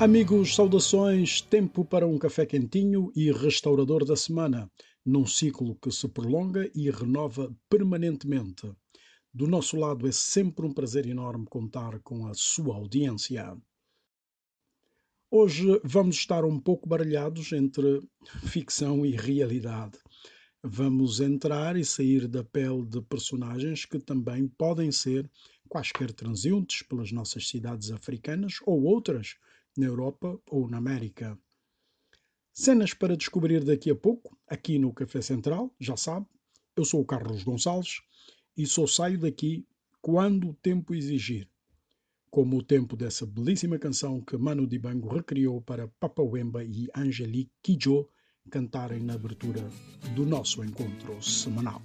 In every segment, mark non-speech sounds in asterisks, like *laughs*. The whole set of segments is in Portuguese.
Amigos, saudações, tempo para um café quentinho e restaurador da semana, num ciclo que se prolonga e renova permanentemente. Do nosso lado é sempre um prazer enorme contar com a sua audiência. Hoje vamos estar um pouco baralhados entre ficção e realidade. Vamos entrar e sair da pele de personagens que também podem ser quaisquer transeuntes pelas nossas cidades africanas ou outras na Europa ou na América. Cenas para descobrir daqui a pouco, aqui no Café Central, já sabe. Eu sou o Carlos Gonçalves e só saio daqui quando o tempo exigir. Como o tempo dessa belíssima canção que Manu Dibango recriou para Papa Wemba e Angelique Kidjo cantarem na abertura do nosso encontro semanal.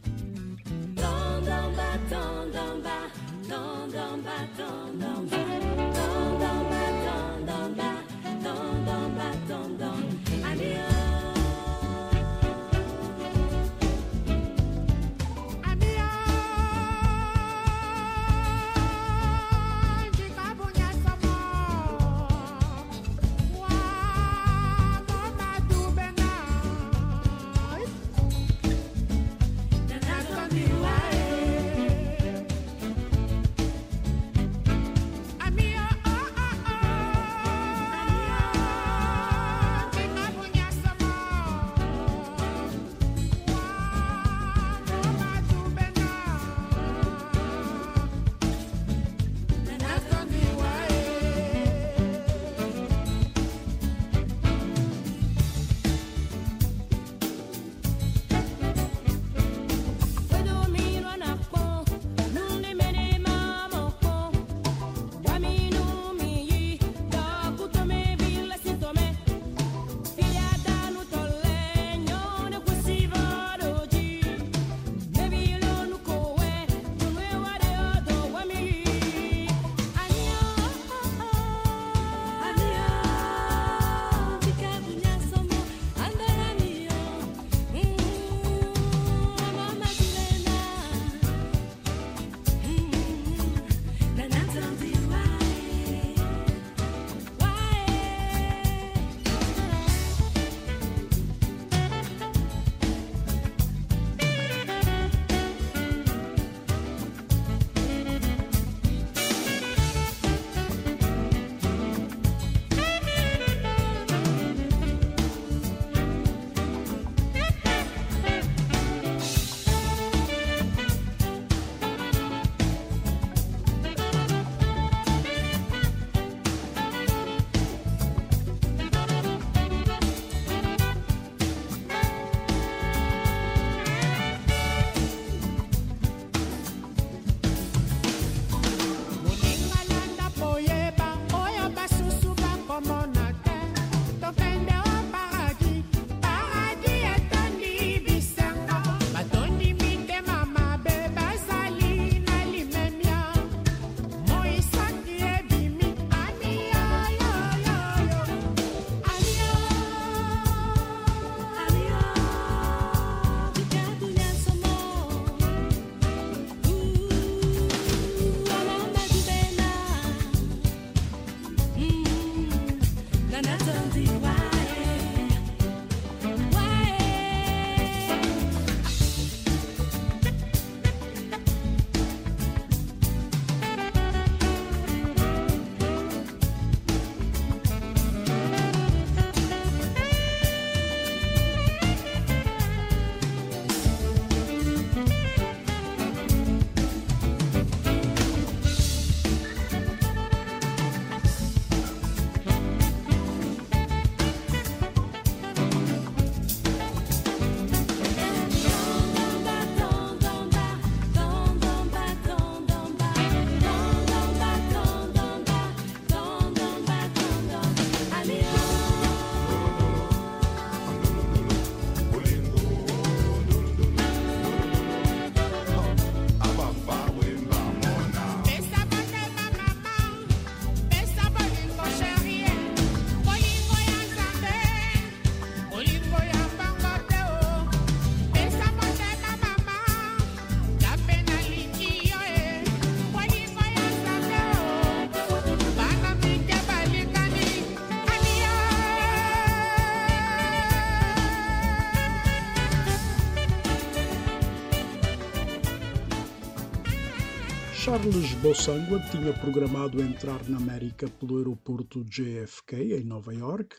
Charles Bossangua tinha programado entrar na América pelo aeroporto JFK, em Nova York,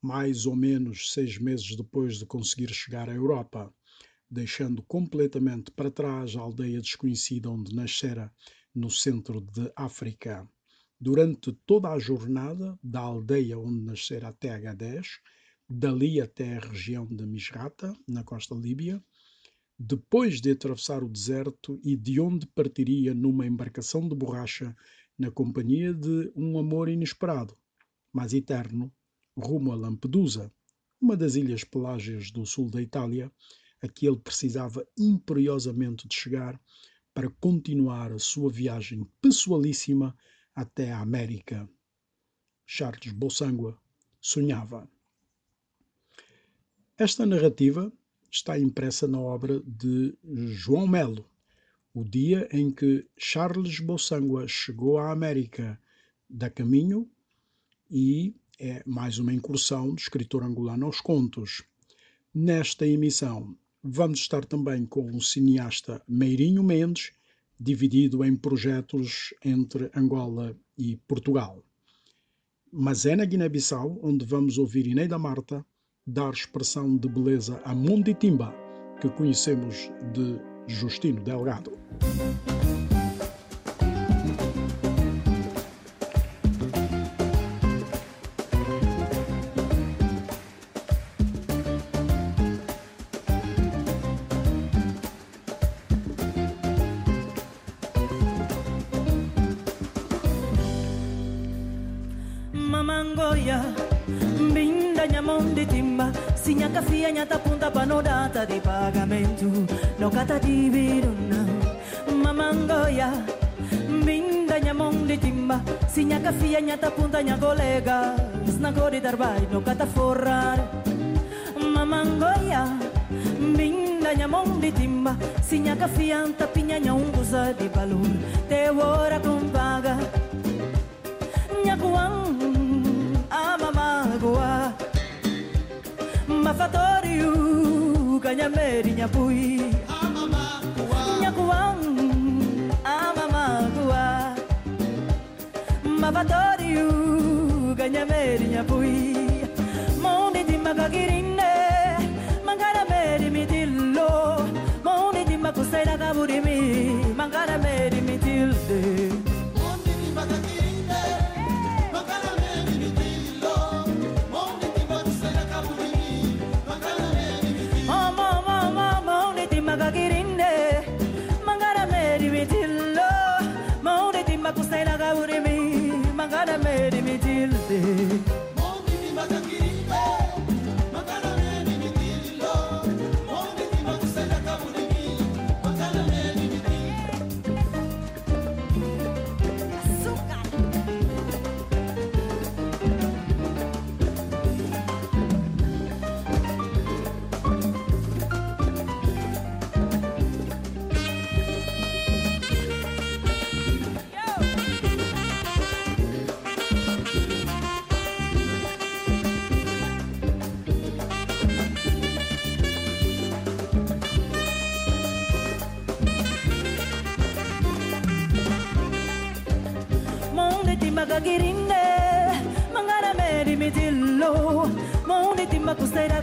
mais ou menos seis meses depois de conseguir chegar à Europa, deixando completamente para trás a aldeia desconhecida onde nascera, no centro de África. Durante toda a jornada, da aldeia onde nascera até Agadez, dali até a região de Misrata, na costa líbia, depois de atravessar o deserto e de onde partiria numa embarcação de borracha na companhia de um amor inesperado, mas eterno, rumo a Lampedusa, uma das ilhas pelágias do sul da Itália, a que ele precisava imperiosamente de chegar para continuar a sua viagem pessoalíssima até a América. Charles Bossangua sonhava. Esta narrativa está impressa na obra de João Melo, o dia em que Charles Bossangua chegou à América da caminho e é mais uma incursão do escritor angolano aos contos. Nesta emissão vamos estar também com o cineasta Meirinho Mendes, dividido em projetos entre Angola e Portugal. Mas é na Guiné-Bissau onde vamos ouvir Ineida Marta dar expressão de beleza a Munditimba, que conhecemos de Justino Delgado. Sinha kafia nyata punta nya colega Snago di darbai no kata forrar Mamangoya Minda nyamong di timba Sinha kafia tapinya nyaunguza di balur Te ora compaga Nyakuang Amamagua mafatoriu kanyameri nyapui nyakuang amamagua mafatoriu kanyameri nyapui mondi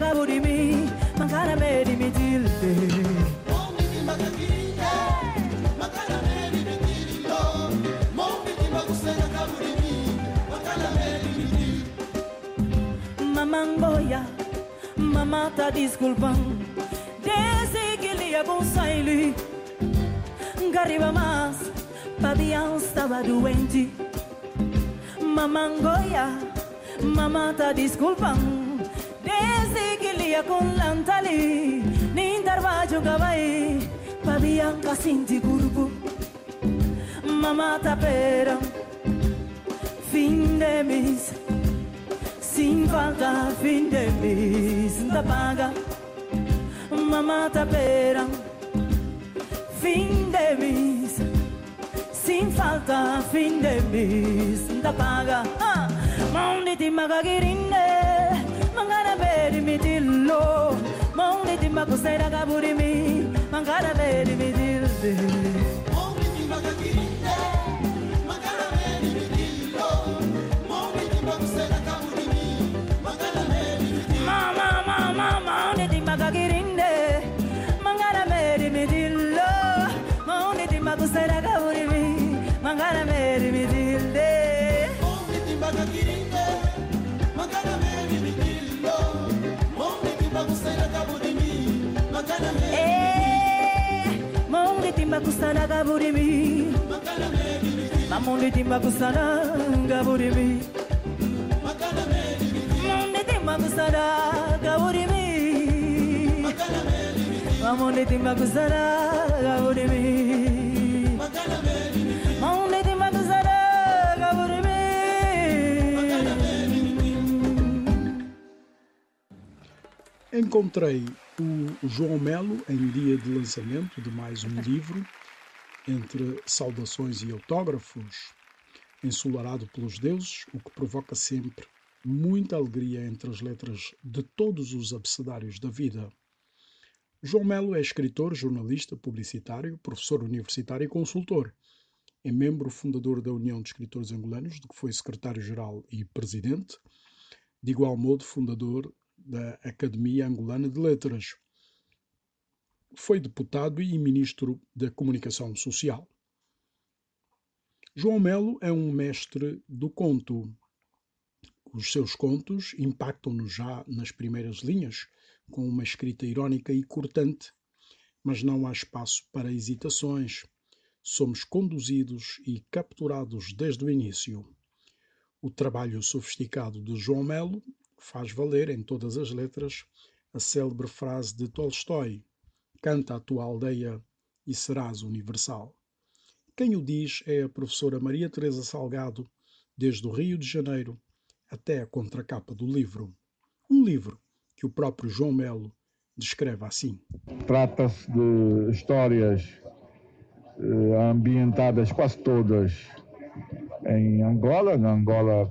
favorito. Casinti curvo Mama pera Fim de mês Sem falta fim de mês Da paga Mama pera Fim de mês Sem falta fim de mês Da paga ah. Maundi ti magagirinde Mangara beri mitillo Maundi ti makusaira kaburimi Mangara beri mitilde baby. Timba kusana gaburimi mamundi timba kusana gaburimi mundi timba kusana gaburimi mamundi timba kusana gaburimi mundi timba kusana gaburimi Encontrei o João Melo em dia de lançamento de mais um livro, entre saudações e autógrafos, ensolarado pelos deuses, o que provoca sempre muita alegria entre as letras de todos os abecedários da vida. João Melo é escritor, jornalista, publicitário, professor universitário e consultor. É membro fundador da União de Escritores Angolanos, de que foi secretário-geral e presidente. De igual modo, fundador da Academia Angolana de Letras. Foi deputado e ministro da Comunicação Social. João Melo é um mestre do conto. Os seus contos impactam-nos já nas primeiras linhas, com uma escrita irónica e cortante, mas não há espaço para hesitações. Somos conduzidos e capturados desde o início. O trabalho sofisticado de João Melo faz valer em todas as letras a célebre frase de Tolstói: Canta a tua aldeia e serás universal. Quem o diz é a professora Maria Teresa Salgado, desde o Rio de Janeiro até a contracapa do livro. Um livro que o próprio João Melo descreve assim. Trata-se de histórias eh, ambientadas quase todas em Angola, na Angola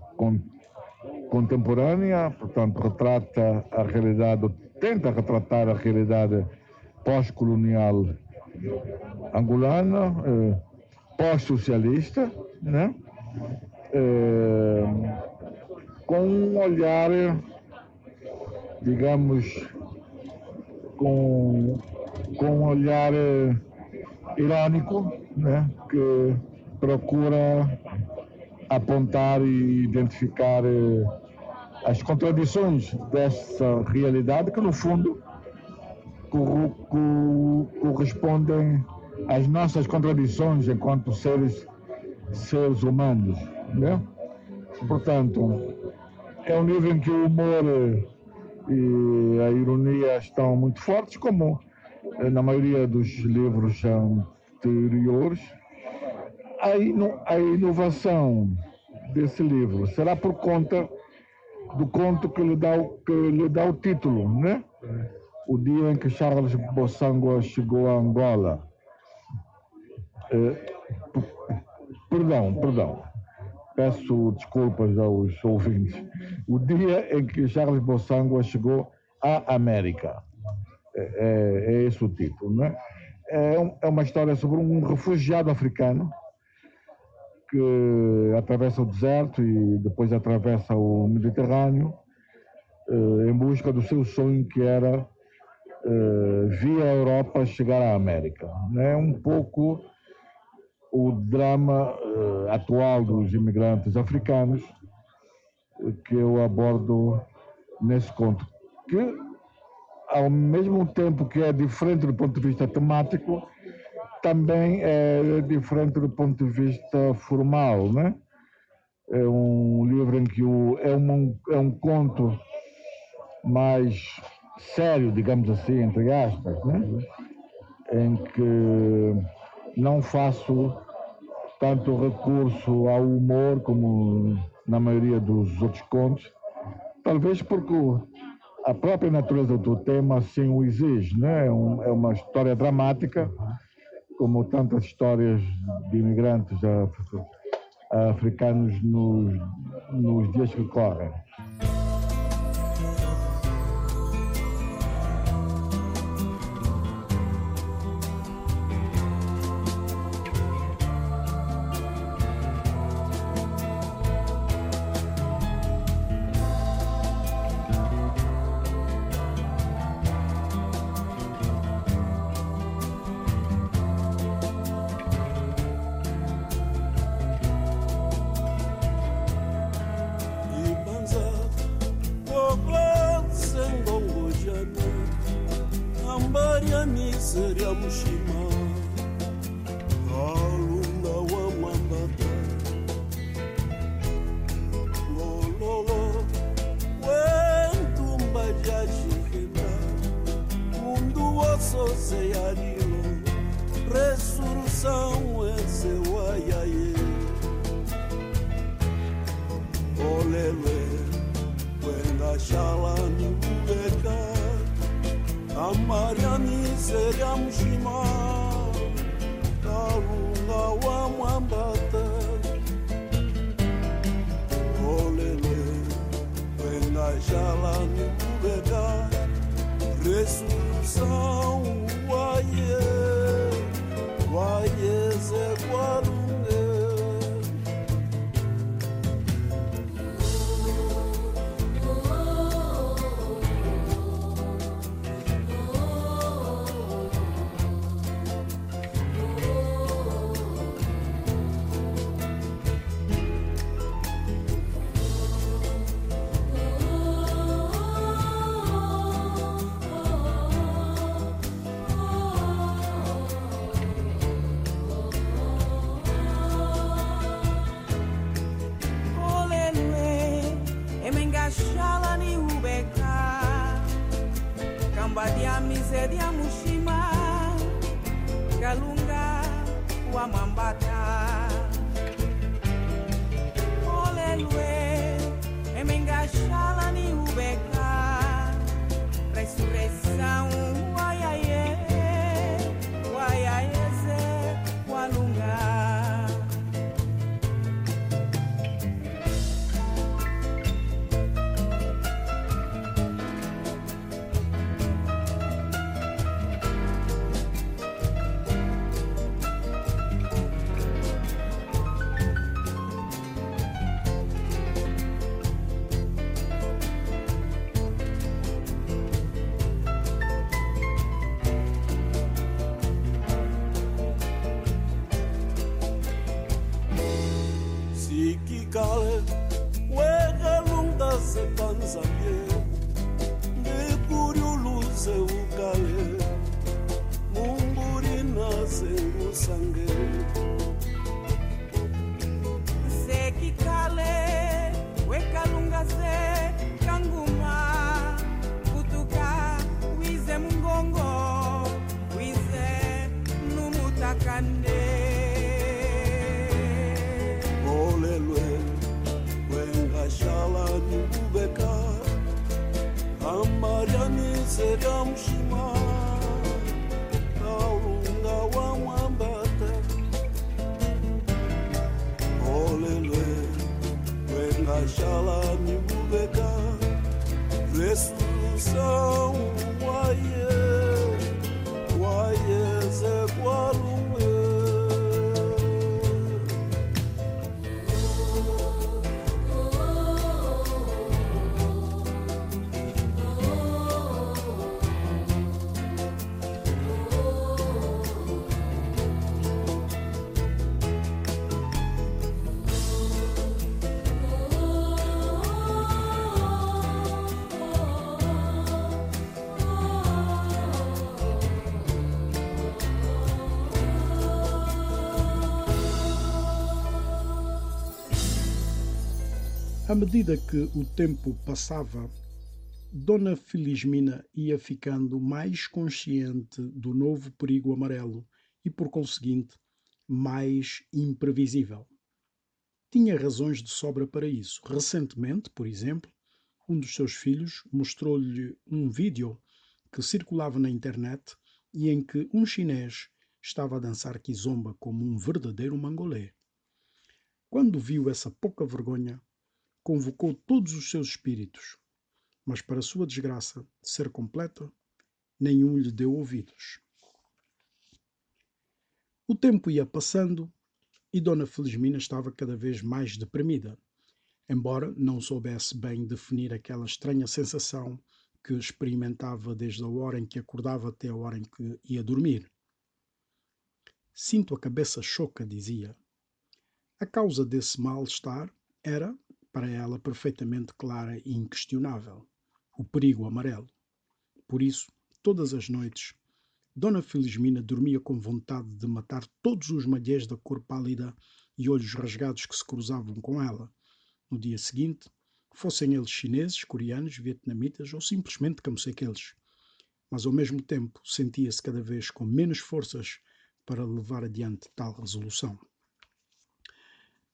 contemporânea, portanto, retrata a realidade, tenta retratar a realidade pós-colonial angolana, eh, pós-socialista, né? Eh, com um olhar, digamos, com, com um olhar eh, irônico, né? que procura apontar e identificar eh, as contradições dessa realidade que, no fundo, correspondem às nossas contradições enquanto seres, seres humanos. Né? Portanto, é um livro em que o humor e a ironia estão muito fortes, como na maioria dos livros anteriores. A, inovação desse livro será por conta do conto que lhe dá o, que lhe dá o título, né? O dia em que Charles Bossangua chegou a Angola. É, perdão, perdão. Peço desculpas aos ouvintes. O dia em que Charles Bossangua chegou à América. É, é, é esse o título, né? É, é uma história sobre um refugiado africano que atravessa o deserto e depois atravessa o Mediterrâneo eh, em busca do seu sonho que era eh, via Europa chegar à América. É um pouco o drama eh, atual dos imigrantes africanos que eu abordo nesse conto, que ao mesmo tempo que é diferente do ponto de vista temático, também é diferente do ponto de vista formal, né? É um livro em que o, é, um, é um conto mais sério, digamos assim, entre aspas, né? Em que não faço tanto recurso ao humor como na maioria dos outros contos, talvez porque a própria natureza do tema assim o exige, né? É, um, é uma história dramática como tantas histórias de imigrantes africanos nos, nos dias que correm. sangue. À medida que o tempo passava, Dona Felismina ia ficando mais consciente do novo perigo amarelo e, por conseguinte, mais imprevisível. Tinha razões de sobra para isso. Recentemente, por exemplo, um dos seus filhos mostrou-lhe um vídeo que circulava na internet e em que um chinês estava a dançar kizomba como um verdadeiro mangolê. Quando viu essa pouca vergonha, convocou todos os seus espíritos, mas, para sua desgraça de ser completa, nenhum lhe deu ouvidos. O tempo ia passando e Dona Felizmina estava cada vez mais deprimida, embora não soubesse bem definir aquela estranha sensação que experimentava desde a hora em que acordava até a hora em que ia dormir. Sinto a cabeça choca, dizia. A causa desse mal-estar era, para ela, perfeitamente clara e inquestionável: o perigo amarelo. Por isso, todas as noites, Dona Felizmina dormia com vontade de matar todos os malhés da cor pálida e olhos rasgados que se cruzavam com ela. No dia seguinte, fossem eles chineses, coreanos, vietnamitas ou simplesmente camosequeles. Mas ao mesmo tempo sentia-se cada vez com menos forças para levar adiante tal resolução.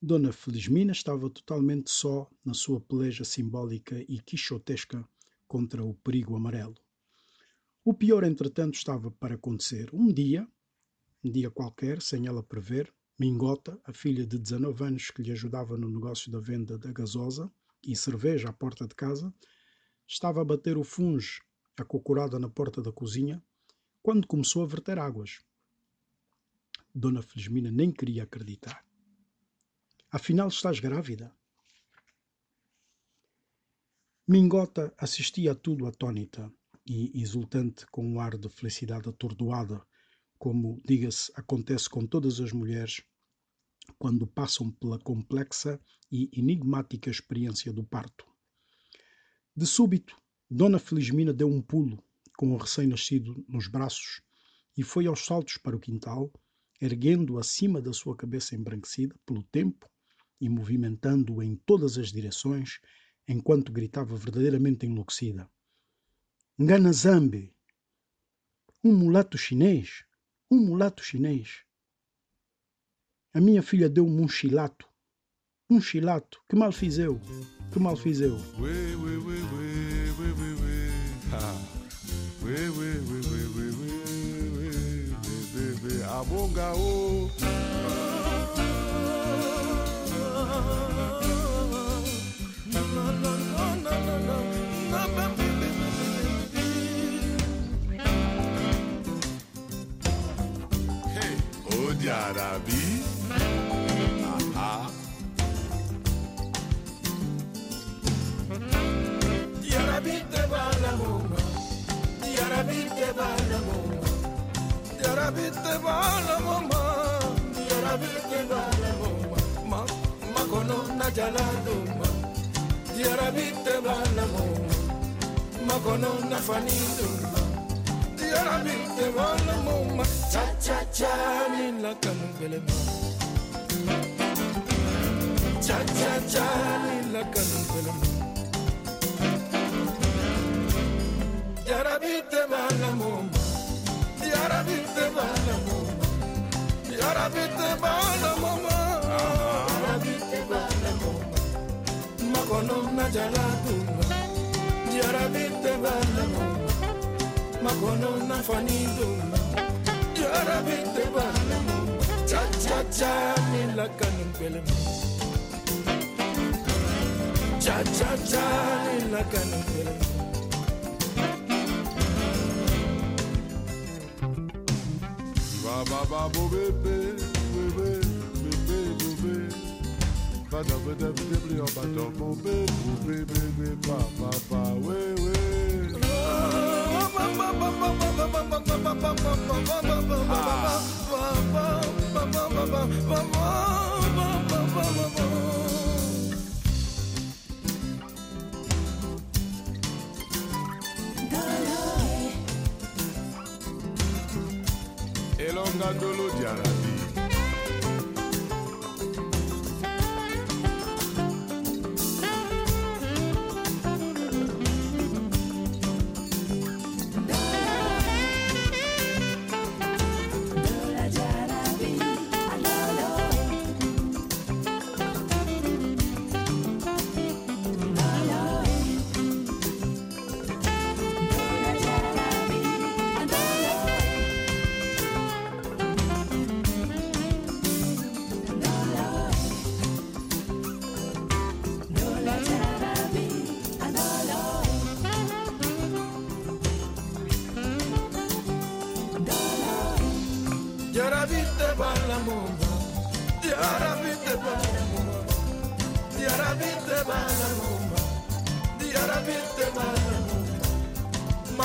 Dona Felizmina estava totalmente só na sua peleja simbólica e quixotesca contra o perigo amarelo. O pior, entretanto, estava para acontecer. Um dia, um dia qualquer, sem ela prever, Mingota, a filha de 19 anos que lhe ajudava no negócio da venda da gasosa e cerveja à porta de casa, estava a bater o funge acocorada na porta da cozinha quando começou a verter águas. Dona Felizmina nem queria acreditar. Afinal, estás grávida? Mingota assistia a tudo atônita e exultante com um ar de felicidade atordoada, como, diga-se, acontece com todas as mulheres quando passam pela complexa e enigmática experiência do parto. De súbito, Dona Felizmina deu um pulo com o recém-nascido nos braços e foi aos saltos para o quintal, erguendo acima da sua cabeça embranquecida pelo tempo e movimentando-o em todas as direções, enquanto gritava verdadeiramente enlouquecida. Nganazambe! Um mulato chinês! Um mulato chinês! A minha filha deu-me um chilato. Um chilato. Que mal fiz eu? Que mal fiz eu? Oui, oui, oui, oui, oui, oui, oui. di arabi. Ah, ah. Gli arabi te ballano, Di arabi te ballano, Di arabi te ballano, gli arabi te ballano, ma ma cono na jalado, gli arabi te ballano, ma cono na fanido. Yarabite binte mwana moma cha cha cha nina kanungele mama cha cha cha nina kanungele mama. Makono na jala tumba yara binte mwana makono na fani dunga, yarabite bala moma, cha cha cha ni la kanum pele moma, cha cha cha ni la kanum pele moma. Ba ba bo be be be be be be bo be. Ba da ba da ba da ba da bo be bo be be be ba ba ba we we. Elonga dolo diarabi.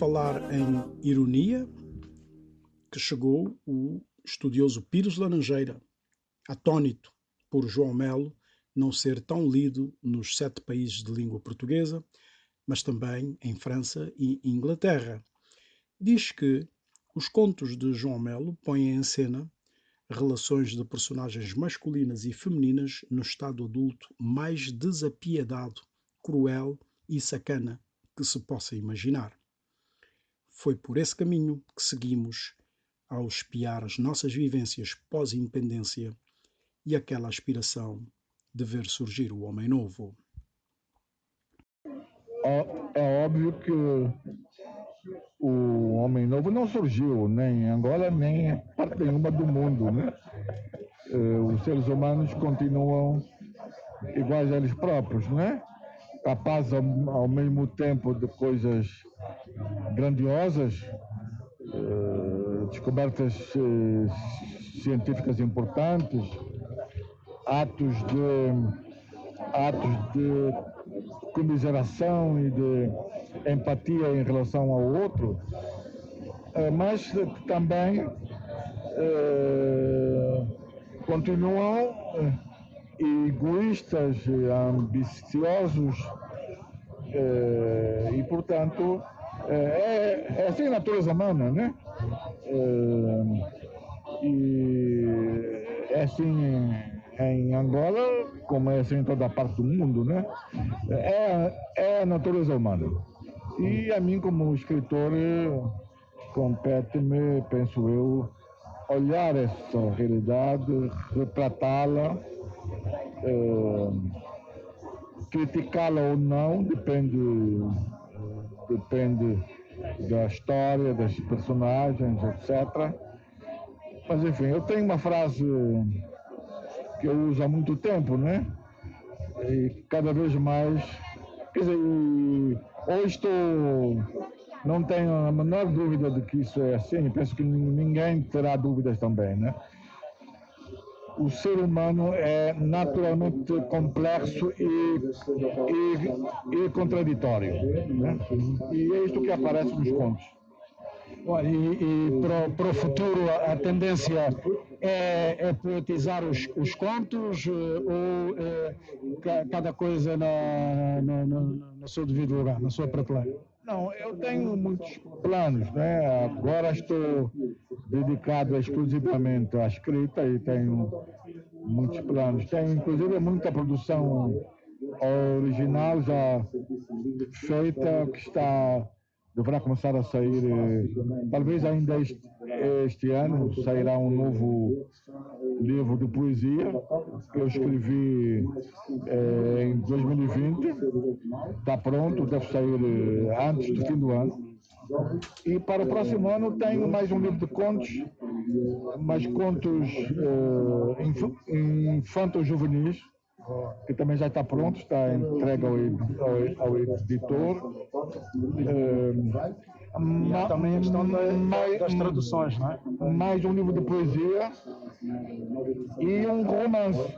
falar em ironia que chegou o estudioso Pires Laranjeira, atônito por João Melo não ser tão lido nos sete países de língua portuguesa, mas também em França e Inglaterra. Diz que os contos de João Melo põem em cena relações de personagens masculinas e femininas no estado adulto mais desapiedado, cruel e sacana que se possa imaginar. Foi por esse caminho que seguimos ao espiar as nossas vivências pós-independência e aquela aspiração de ver surgir o homem novo. É, é óbvio que o homem novo não surgiu nem em Angola nem em parte nenhuma do mundo, né? Eh, os seres humanos continuam iguais a eles próprios, né? Capazes ao, ao mesmo tempo de coisas grandiosas, eh, descobertas eh, científicas importantes, atos de atos de comiseração e de empatia em relação ao outro, eh, mas também eh, continuam eh, egoístas, ambiciosos e, portanto, é, é assim a natureza humana, né? E é assim em Angola, como é assim em toda parte do mundo, né? É, é a natureza humana. E a mim, como escritor, compete-me, penso eu, olhar essa realidade, retratá-la, eh, criticá-la ou não, depende, depende da história, das personagens, etc. Mas enfim, eu tenho uma frase que eu uso há muito tempo, né? E cada vez mais. Quer dizer, hoje estou. Não tenho a menor dúvida de que isso é assim, penso que ninguém terá dúvidas também, né? O ser humano é naturalmente complexo e, e, e contraditório. Né? E é isto que aparece nos contos. E, e para, para, o futuro a tendência é, é poetizar os, os, contos eh, ou é, cada coisa na, no seu devido lugar, na sua prateleira? Não, eu tenho muitos planos, né? Agora estou dedicado exclusivamente à escrita e tenho muitos planos. Tenho inclusive muita produção original já feita que está deverá começar a sair, eh, talvez ainda este, este, ano, sairá um novo livro de poesia que eu escrevi eh, em 2020. Está pronto, deve sair eh, antes do fim do ano. E para o próximo ano tenho mais um livro de contos, mais contos eh, infantos juvenis que também já está pronto, está entregue ao, ao, ao editor. Também a questão da, mais, das traduções, não é? Mais um livro de poesia e um romance.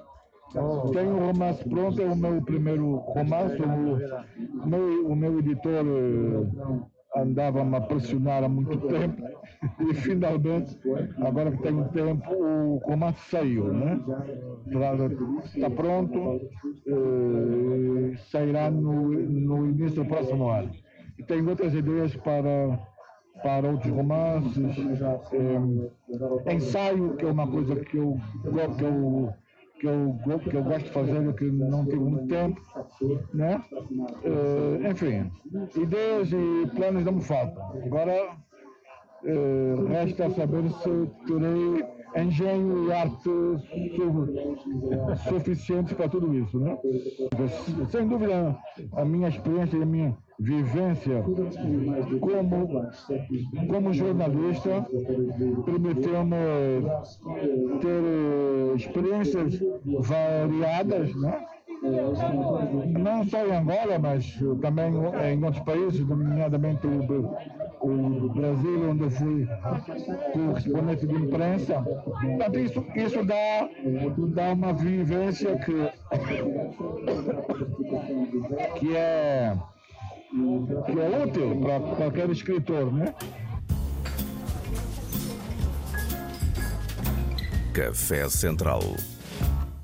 Oh. Tenho um romance pronto, é o meu primeiro romance. O, meu, o meu editor eh, andava-me a pressionar há muito tempo *laughs* e finalmente, agora que tenho tempo, o comando saiu, né? Está pronto, eh, sairá no, no início do próximo ano. E tenho outras ideias para, para outros romances, eh, ensaio, que é uma coisa que eu, que eu que eu, que eu gosto de fazer que não tive muito tempo, né? Uh, enfim, ideias e planos não me faltam. Agora uh, resta saber se terei engenho e arte su suficientes para tudo isso, né? Sem dúvida, a minha experiência e a minha vivência como, como jornalista permitiu-me ter eh, experiências variadas, né? não só em Angola, mas também em outros países, nomeadamente o, o Brasil, onde eu fui correspondente de imprensa. Portanto, isso, isso dá, dá uma vivência que, que é que é útil para qualquer escritor, né? Café Central.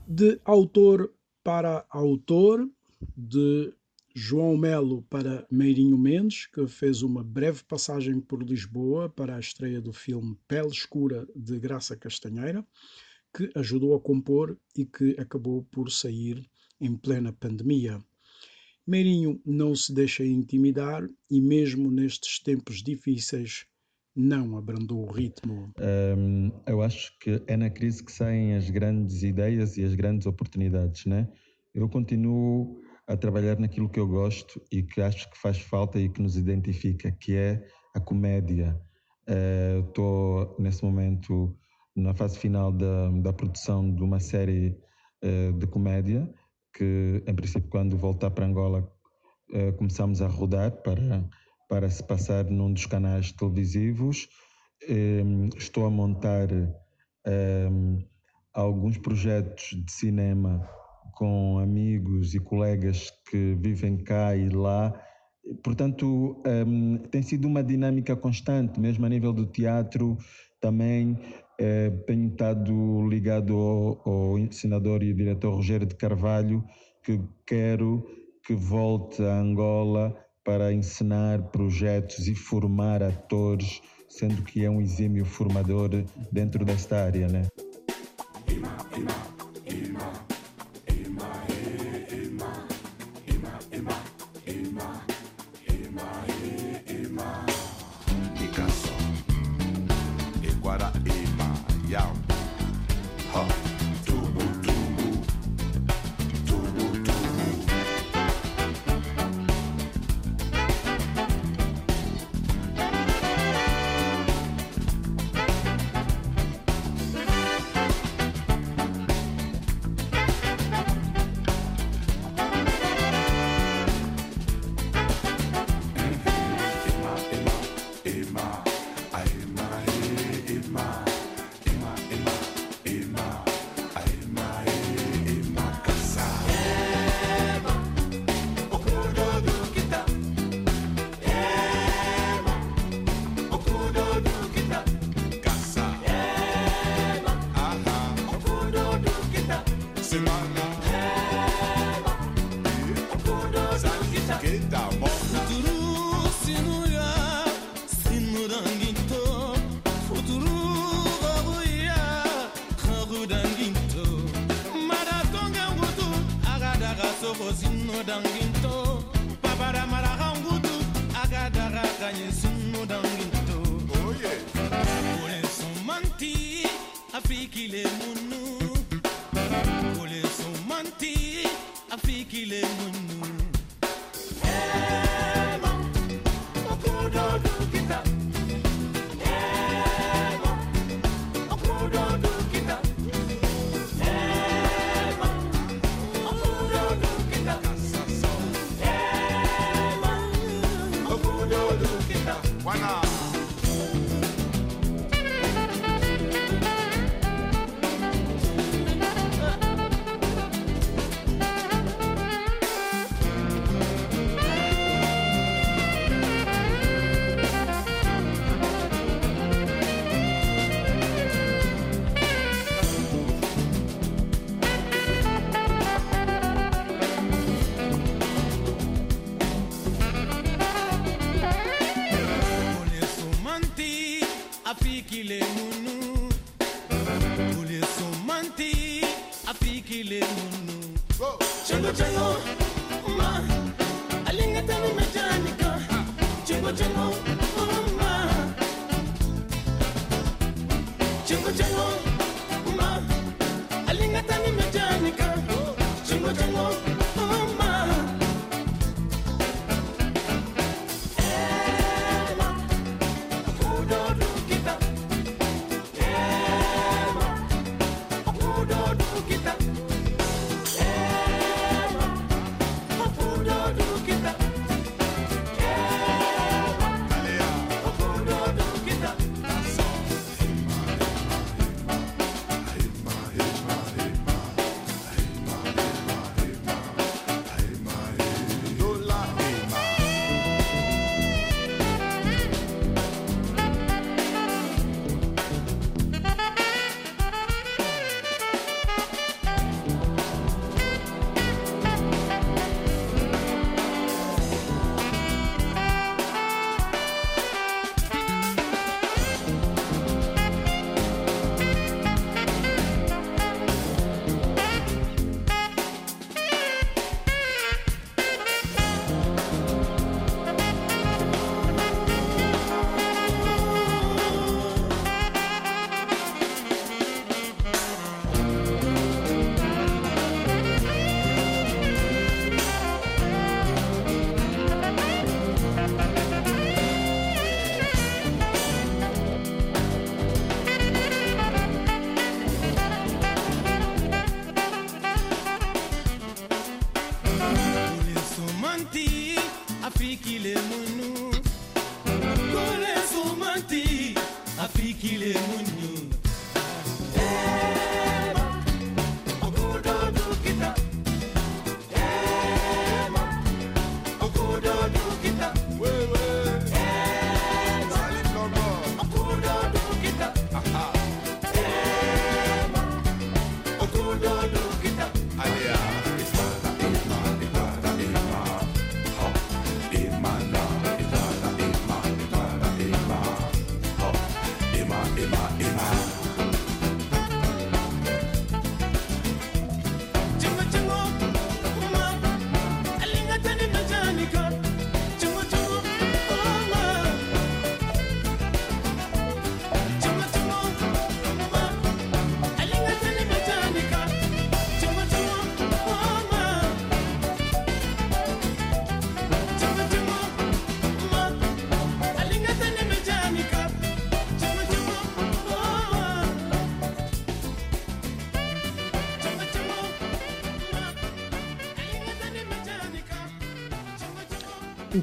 De autor para autor, de João Melo para Meirinho Mendes, que fez uma breve passagem por Lisboa para a estreia do filme Pele Escura de Graça Castanheira, que ajudou a compor e que acabou por sair em plena pandemia. Meirinho não se deixa intimidar e, mesmo nestes tempos difíceis, não abrandou o ritmo. Eu acho que é na crise que saem as grandes ideias e as grandes oportunidades, né? Eu continuo a trabalhar naquilo que eu gosto e que acho que faz falta e que nos identifica, que é a comédia. Estou uh, nesse momento na fase final da, da produção de uma série uh, de comédia que, em princípio, quando voltar para Angola, uh, começamos a rodar para para se passar num dos canais televisivos. Um, estou a montar um, alguns projetos de cinema com amigos e colegas que vivem cá e lá. Portanto, um, tem sido uma dinâmica constante, mesmo a nível do teatro. Também eh, tenho estado ligado ao, ao ensinador e diretor Rogério de Carvalho, que quero que volte a Angola para ensinar projetos e formar atores, sendo que é um exímio formador dentro desta área, né? biso bozino danginto paparamaraga ngutu agagaraganye sino danginto. Afiki le munu. Koleso manti, afiki le munu.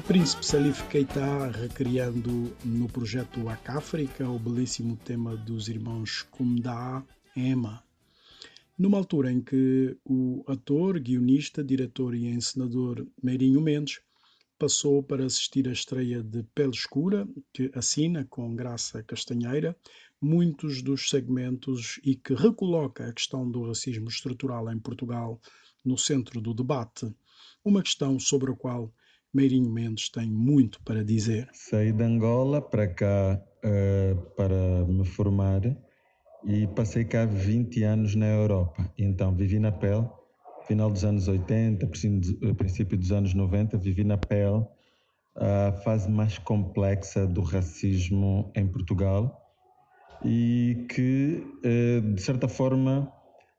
Príncipe Salif Keita recriando no projeto África o belíssimo tema dos irmãos Kumda Ema. Numa altura em que o ator, guionista, diretor e encenador Meirinho Mendes passou para assistir à estreia de Pele Escura, que assina com Graça Castanheira muitos dos segmentos e que recoloca a questão do racismo estrutural em Portugal no centro do debate, uma questão sobre a qual Meirinho Mendes tem muito para dizer. Saí de Angola para cá eh, para me formar e passei cá 20 anos na Europa. Então vivi na pele, final dos anos 80, princípio eh, princípio dos anos 90, vivi na pele a fase mais complexa do racismo em Portugal e que, eh, de certa forma,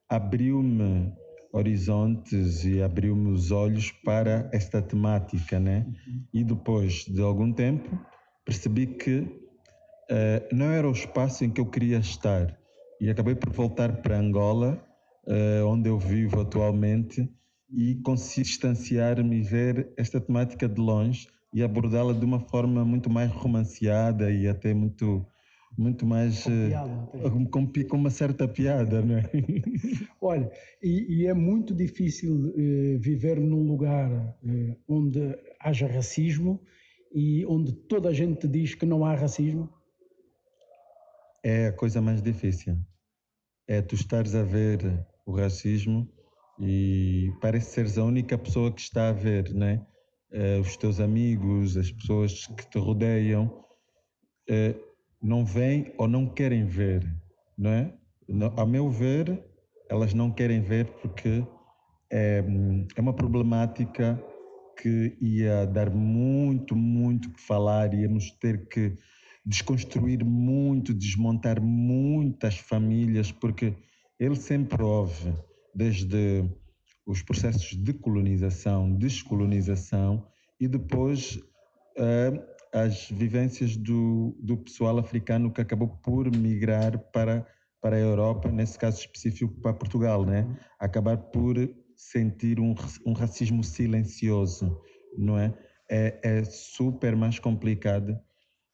abriu-me horizontes e abriu-me os olhos para esta temática, né? E depois de algum tempo percebi que eh, não era o espaço em que eu queria estar e acabei por voltar para Angola, eh, onde eu vivo atualmente, e consegui distanciar-me e ver esta temática de longe e abordá-la de uma forma muito mais romanceada e até muito muito mais Com eh, piada, com, com uma certa piada, não é? *laughs* Olha, e, e é muito difícil eh, viver num lugar eh, onde haja racismo e onde toda a gente diz que não há racismo. é a coisa mais difícil. É tu estares a ver o racismo e parece seres a única pessoa que está a ver, né? Os teus amigos, as pessoas que te rodeiam, não veem ou não querem ver, não é? A meu ver, elas não querem ver porque é, é uma problemática que ia dar muito, muito que falar, íamos ter que desconstruir muito, desmontar muitas famílias, porque ele sempre houve, desde os processos de colonização, descolonização e depois eh, as vivências do, do pessoal africano que acabou por migrar para, para a Europa, nesse caso específico para Portugal, né? acabar por sentir um, um racismo silencioso, não é? É, é super mais complicado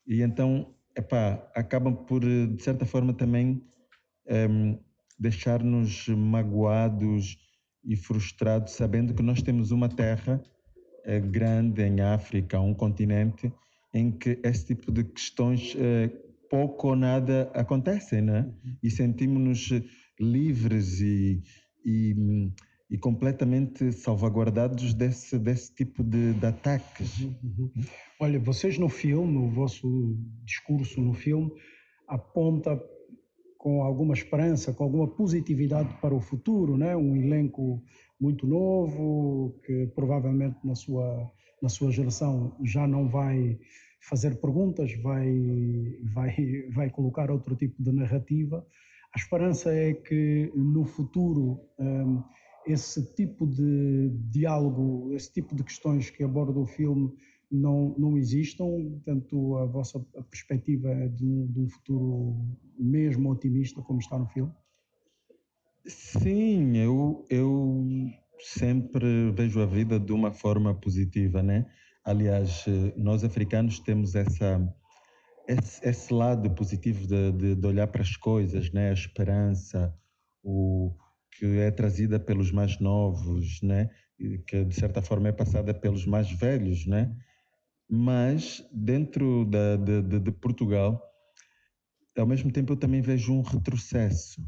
e então, epá, acabam por, de certa forma, também em, deixar-nos magoados e frustrados, sabendo que nós temos uma terra eh, grande em África, um continente, em que esse tipo de questões eh, pouco ou nada acontecem, né? E sentimos-nos livres e, e, e completamente salvaguardados desse, desse tipo de, de ataques. Uhum. Olha, vocês no filme, o vosso discurso no filme, aponta com alguma esperança, com alguma positividade para o futuro, né? Um elenco muito novo que provavelmente na sua na sua geração já não vai fazer perguntas, vai vai vai colocar outro tipo de narrativa. A esperança é que no futuro hum, esse tipo de diálogo, esse tipo de questões que aborda o filme não, não existam, portanto a vossa perspectiva é de um, de um futuro mesmo otimista como está no filme? Sim, eu, eu sempre vejo a vida de uma forma positiva, né? Aliás, eh, nós africanos temos essa, esse, esse lado positivo de, de, de, olhar para as coisas, né? a esperança, o, que é trazida pelos mais novos, né? que de certa forma é passada pelos mais velhos. Né? Mas dentro da, de, de Portugal, ao mesmo tempo eu também vejo um retrocesso.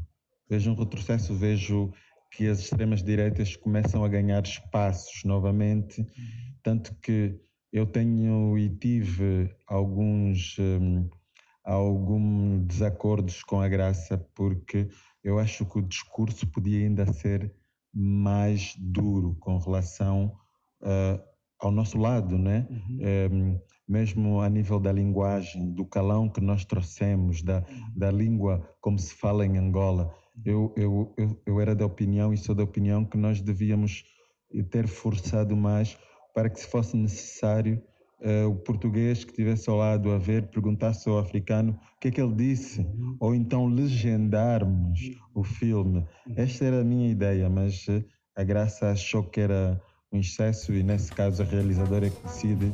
Vejo um retrocesso, vejo que as extremas direitas começam a ganhar espaços novamente, tanto que eu tenho e tive alguns um, algum desacordos com a graça porque eu acho que o discurso podia ainda ser mais duro com relação uh, ao nosso lado, né? Uhum. Um, mesmo a nível da linguagem, do calão que nós trouxemos, da, uhum. da língua como se fala em Angola. Eu, eu, eu, eu era da opinião e sou da opinião que nós devíamos ter forçado mais para que se fosse necessário uh, o português que estivesse ao lado a ver perguntasse ao africano o que é que ele disse, uhum. ou então legendarmos o filme. Esta era a minha ideia, mas uh, a Graça achou que era um excesso e nesse caso a realizadora é que decide.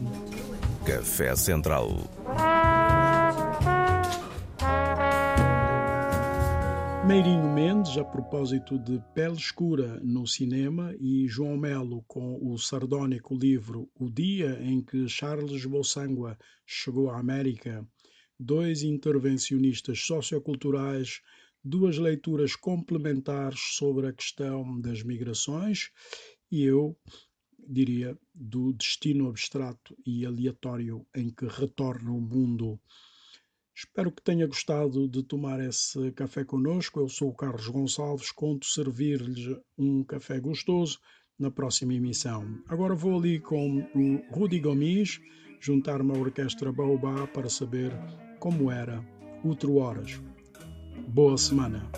Café Central. Meirinho Mendes, a propósito de Pele Escura no cinema, e João Melo com o sardónico livro O Dia em que Charles Bolsangua chegou à América, dois intervencionistas socioculturais, duas leituras complementares sobre a questão das migrações e eu diria do destino abstrato e aleatório em que retorna o mundo Espero que tenha gostado de tomar esse café conosco. Eu sou o Carlos Gonçalves, conto servir-lhes um café gostoso na próxima emissão. Agora vou ali com o Rudy Gomes juntar-me à orquestra Baobá para saber como era outro horas. Boa semana.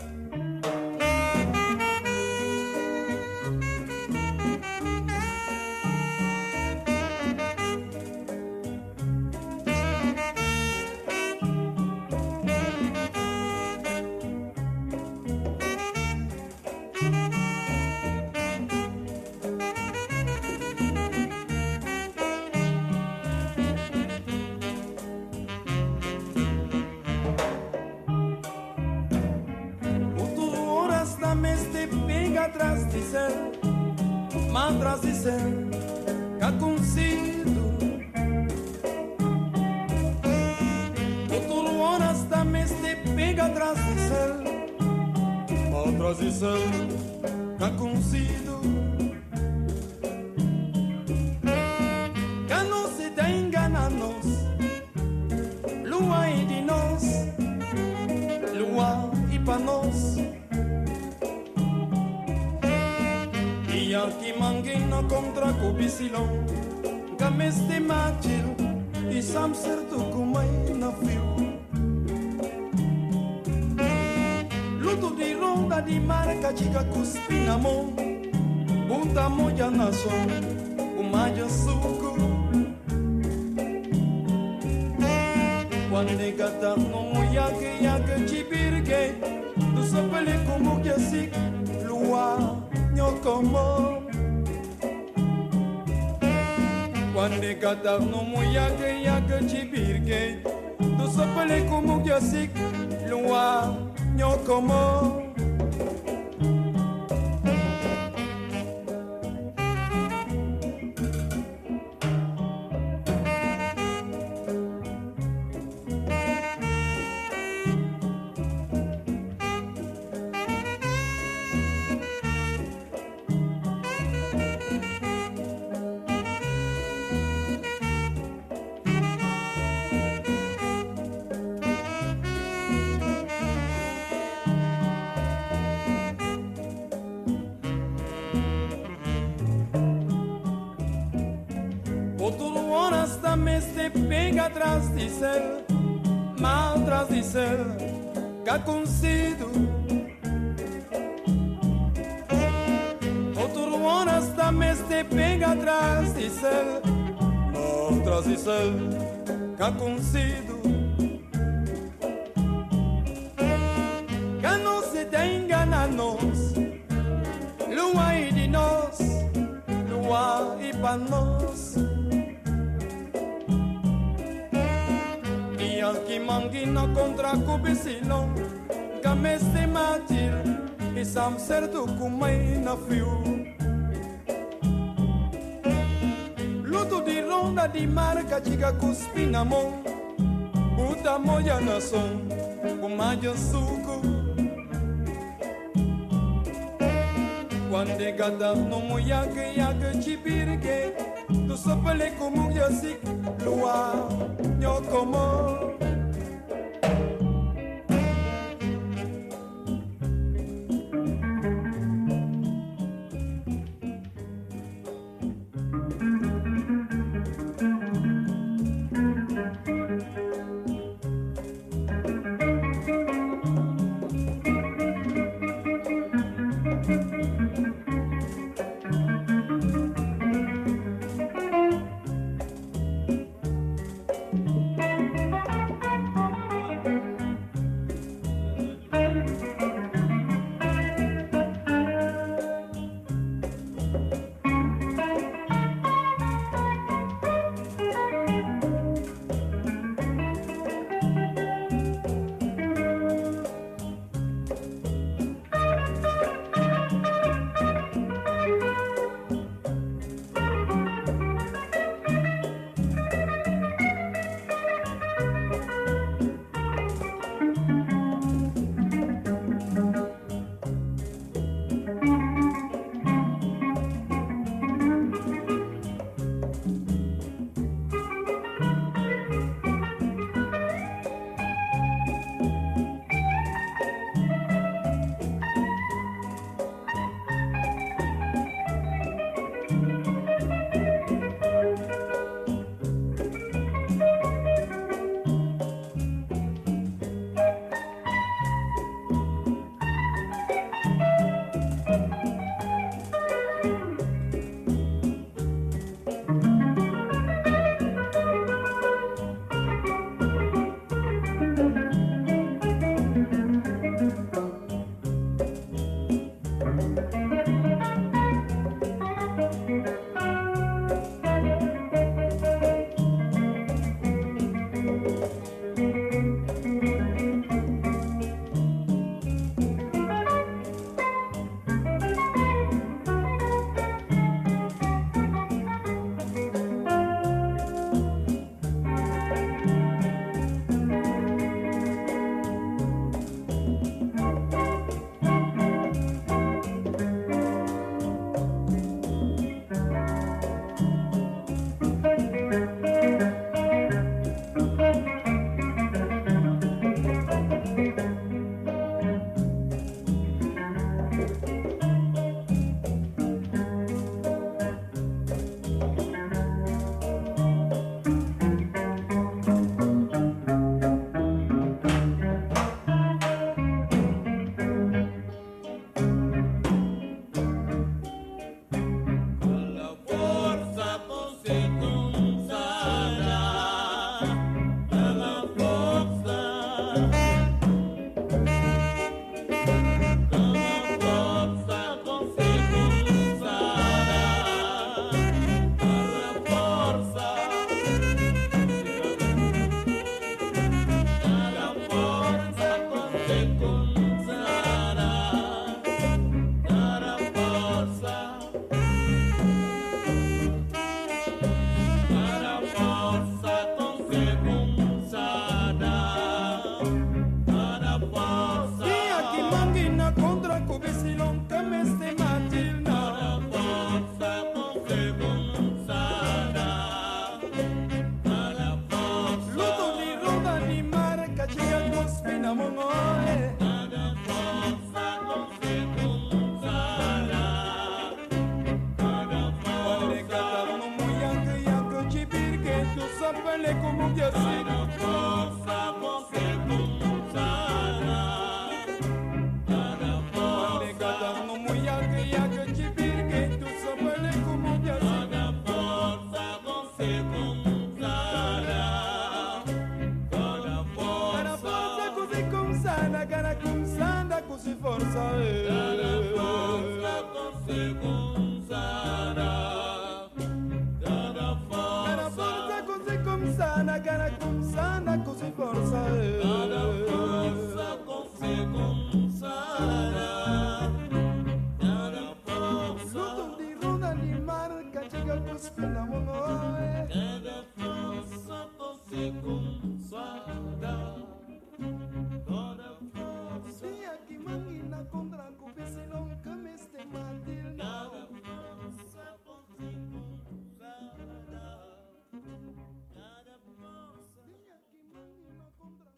pinamó, utamo yanazo, umayo suku. Cuando gata no yake yake chipirke, tu sopele como que así, lua, no como. Cuando gata no yake yake chipirke, tu sopele como que así, lua, no como. kupiga kuspinamo buta moja na som kumaja suku Quando gada no moyag yag chipirge Tu sopale kumug yasik Lua nyokomo